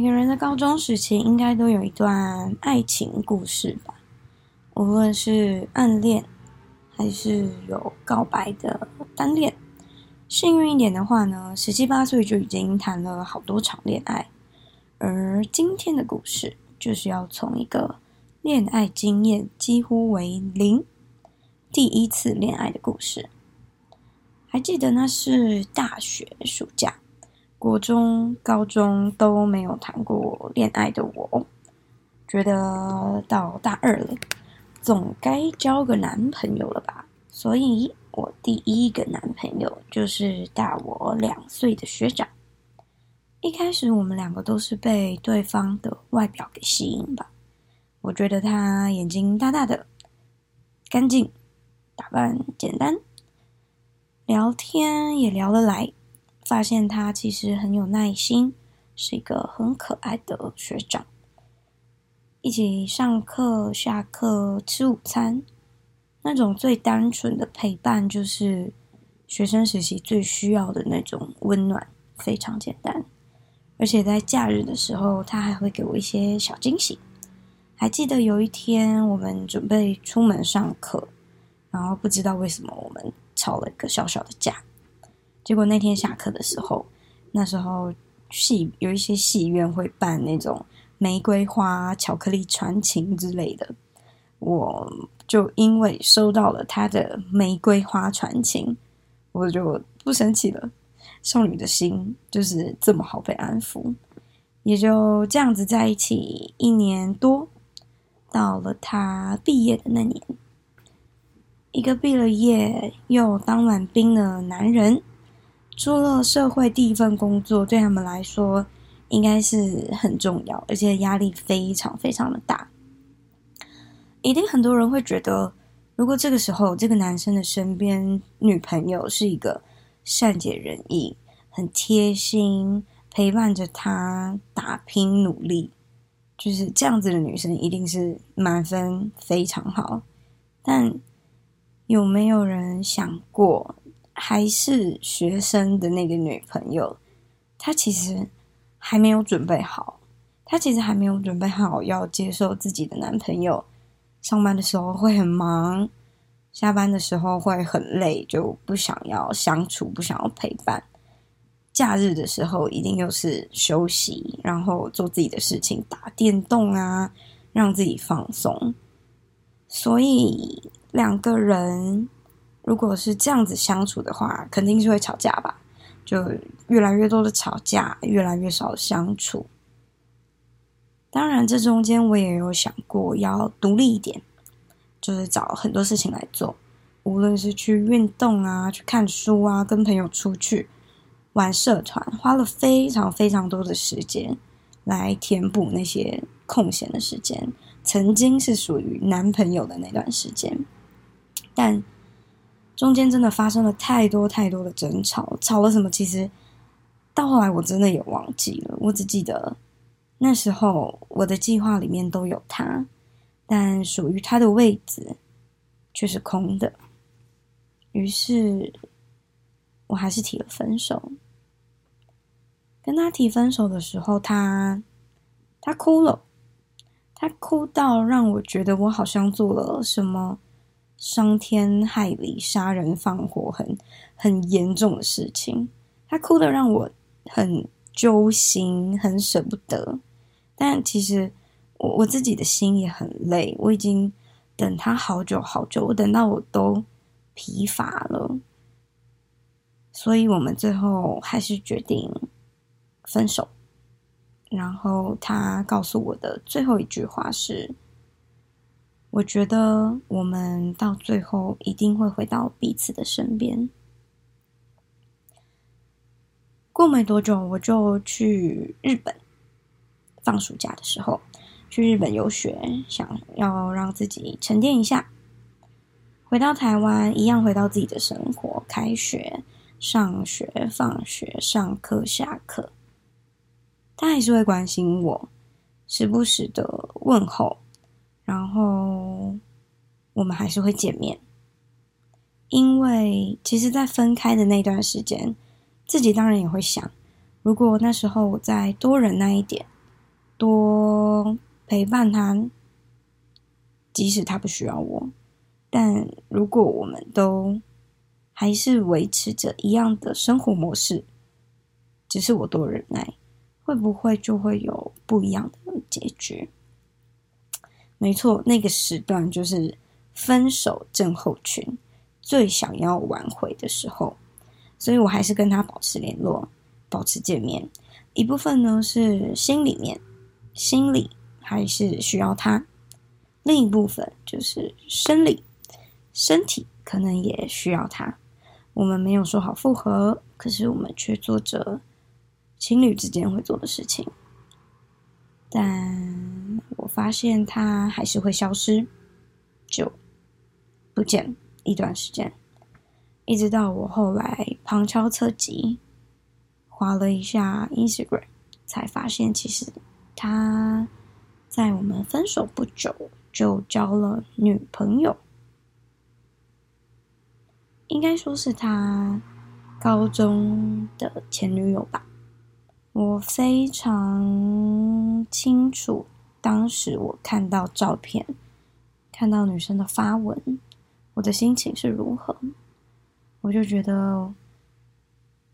每个人的高中时期应该都有一段爱情故事吧，无论是暗恋，还是有告白的单恋。幸运一点的话呢，十七八岁就已经谈了好多场恋爱。而今天的故事，就是要从一个恋爱经验几乎为零，第一次恋爱的故事。还记得那是大学暑假。国中、高中都没有谈过恋爱的我，觉得到大二了，总该交个男朋友了吧？所以，我第一个男朋友就是大我两岁的学长。一开始，我们两个都是被对方的外表给吸引吧。我觉得他眼睛大大的，干净，打扮简单，聊天也聊得来。发现他其实很有耐心，是一个很可爱的学长。一起上课、下课、吃午餐，那种最单纯的陪伴，就是学生时期最需要的那种温暖，非常简单。而且在假日的时候，他还会给我一些小惊喜。还记得有一天，我们准备出门上课，然后不知道为什么我们吵了一个小小的架。结果那天下课的时候，那时候戏有一些戏院会办那种玫瑰花、巧克力传情之类的，我就因为收到了他的玫瑰花传情，我就不生气了。少女的心就是这么好被安抚，也就这样子在一起一年多，到了他毕业的那年，一个毕了业又当完兵的男人。出了社会第一份工作，对他们来说应该是很重要，而且压力非常非常的大。一定很多人会觉得，如果这个时候这个男生的身边女朋友是一个善解人意、很贴心、陪伴着他打拼努力，就是这样子的女生，一定是满分非常好。但有没有人想过？还是学生的那个女朋友，她其实还没有准备好。她其实还没有准备好要接受自己的男朋友。上班的时候会很忙，下班的时候会很累，就不想要相处，不想要陪伴。假日的时候一定又是休息，然后做自己的事情，打电动啊，让自己放松。所以两个人。如果是这样子相处的话，肯定是会吵架吧？就越来越多的吵架，越来越少的相处。当然，这中间我也有想过要独立一点，就是找很多事情来做，无论是去运动啊、去看书啊、跟朋友出去玩社团，花了非常非常多的时间来填补那些空闲的时间。曾经是属于男朋友的那段时间，但。中间真的发生了太多太多的争吵，吵了什么？其实到后来我真的也忘记了，我只记得那时候我的计划里面都有他，但属于他的位置却是空的。于是，我还是提了分手。跟他提分手的时候，他他哭了，他哭到让我觉得我好像做了什么。伤天害理、杀人放火很很严重的事情，他哭得让我很揪心，很舍不得。但其实我我自己的心也很累，我已经等他好久好久，我等到我都疲乏了。所以我们最后还是决定分手。然后他告诉我的最后一句话是。我觉得我们到最后一定会回到彼此的身边。过没多久，我就去日本放暑假的时候，去日本游学，想要让自己沉淀一下。回到台湾，一样回到自己的生活，开学、上学、放学、上课、下课，他还是会关心我，时不时的问候。然后我们还是会见面，因为其实，在分开的那段时间，自己当然也会想，如果那时候我再多忍耐一点，多陪伴他，即使他不需要我。但如果我们都还是维持着一样的生活模式，只是我多忍耐，会不会就会有不一样的结局？没错，那个时段就是分手症候群最想要挽回的时候，所以我还是跟他保持联络，保持见面。一部分呢是心里面，心里还是需要他；另一部分就是生理，身体可能也需要他。我们没有说好复合，可是我们却做着情侣之间会做的事情。但发现他还是会消失，就不见一段时间，一直到我后来旁敲侧击。滑了一下 Instagram，才发现其实他在我们分手不久就交了女朋友，应该说是他高中的前女友吧。我非常清楚，当时我看到照片，看到女生的发文，我的心情是如何，我就觉得。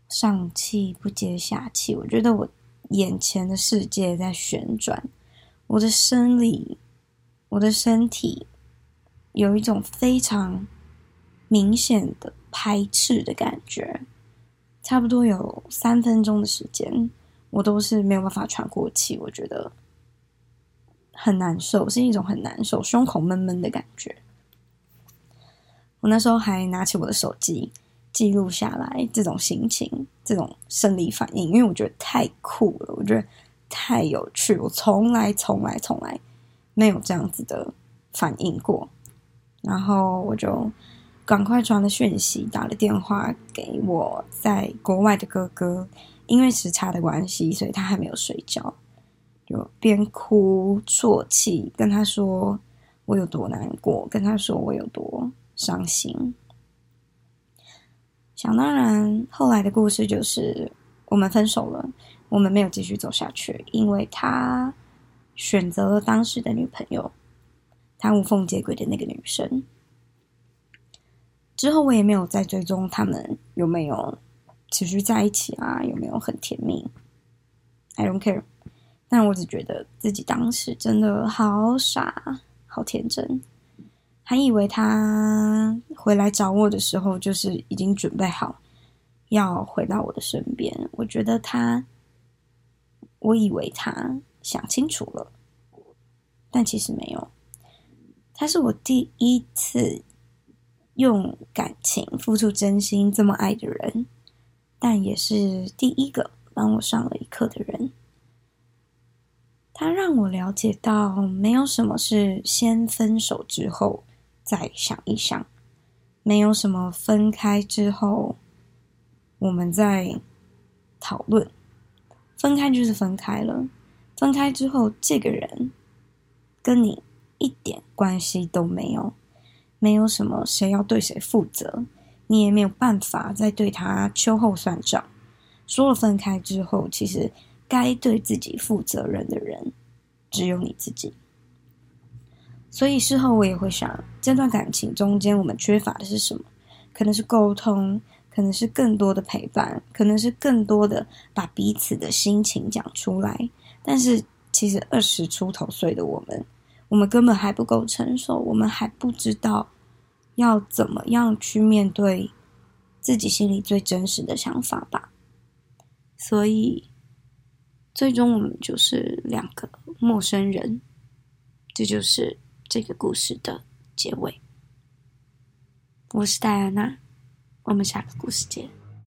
上气不接下气，我觉得我眼前的世界在旋转，我的生理，我的身体有一种非常明显的排斥的感觉，差不多有三分钟的时间，我都是没有办法喘过气，我觉得很难受，是一种很难受，胸口闷闷的感觉。我那时候还拿起我的手机。记录下来这种心情，这种生理反应，因为我觉得太酷了，我觉得太有趣，我从来从来从来没有这样子的反应过。然后我就赶快传了讯息，打了电话给我在国外的哥哥，因为时差的关系，所以他还没有睡觉，就边哭啜泣，跟他说我有多难过，跟他说我有多伤心。想当然，后来的故事就是我们分手了，我们没有继续走下去，因为他选择了当时的女朋友，他无缝接轨的那个女生。之后我也没有再追踪他们有没有持续在一起啊，有没有很甜蜜，I don't care。但我只觉得自己当时真的好傻，好天真。还以为他回来找我的时候，就是已经准备好要回到我的身边。我觉得他，我以为他想清楚了，但其实没有。他是我第一次用感情付出真心这么爱的人，但也是第一个帮我上了一课的人。他让我了解到，没有什么是先分手之后。再想一想，没有什么分开之后，我们再讨论。分开就是分开了，分开之后，这个人跟你一点关系都没有，没有什么谁要对谁负责，你也没有办法再对他秋后算账。说了分开之后，其实该对自己负责任的人，只有你自己。所以事后我也会想，这段感情中间我们缺乏的是什么？可能是沟通，可能是更多的陪伴，可能是更多的把彼此的心情讲出来。但是其实二十出头岁的我们，我们根本还不够成熟，我们还不知道要怎么样去面对自己心里最真实的想法吧。所以最终我们就是两个陌生人，这就是。这个故事的结尾。我是戴安娜，我们下个故事见。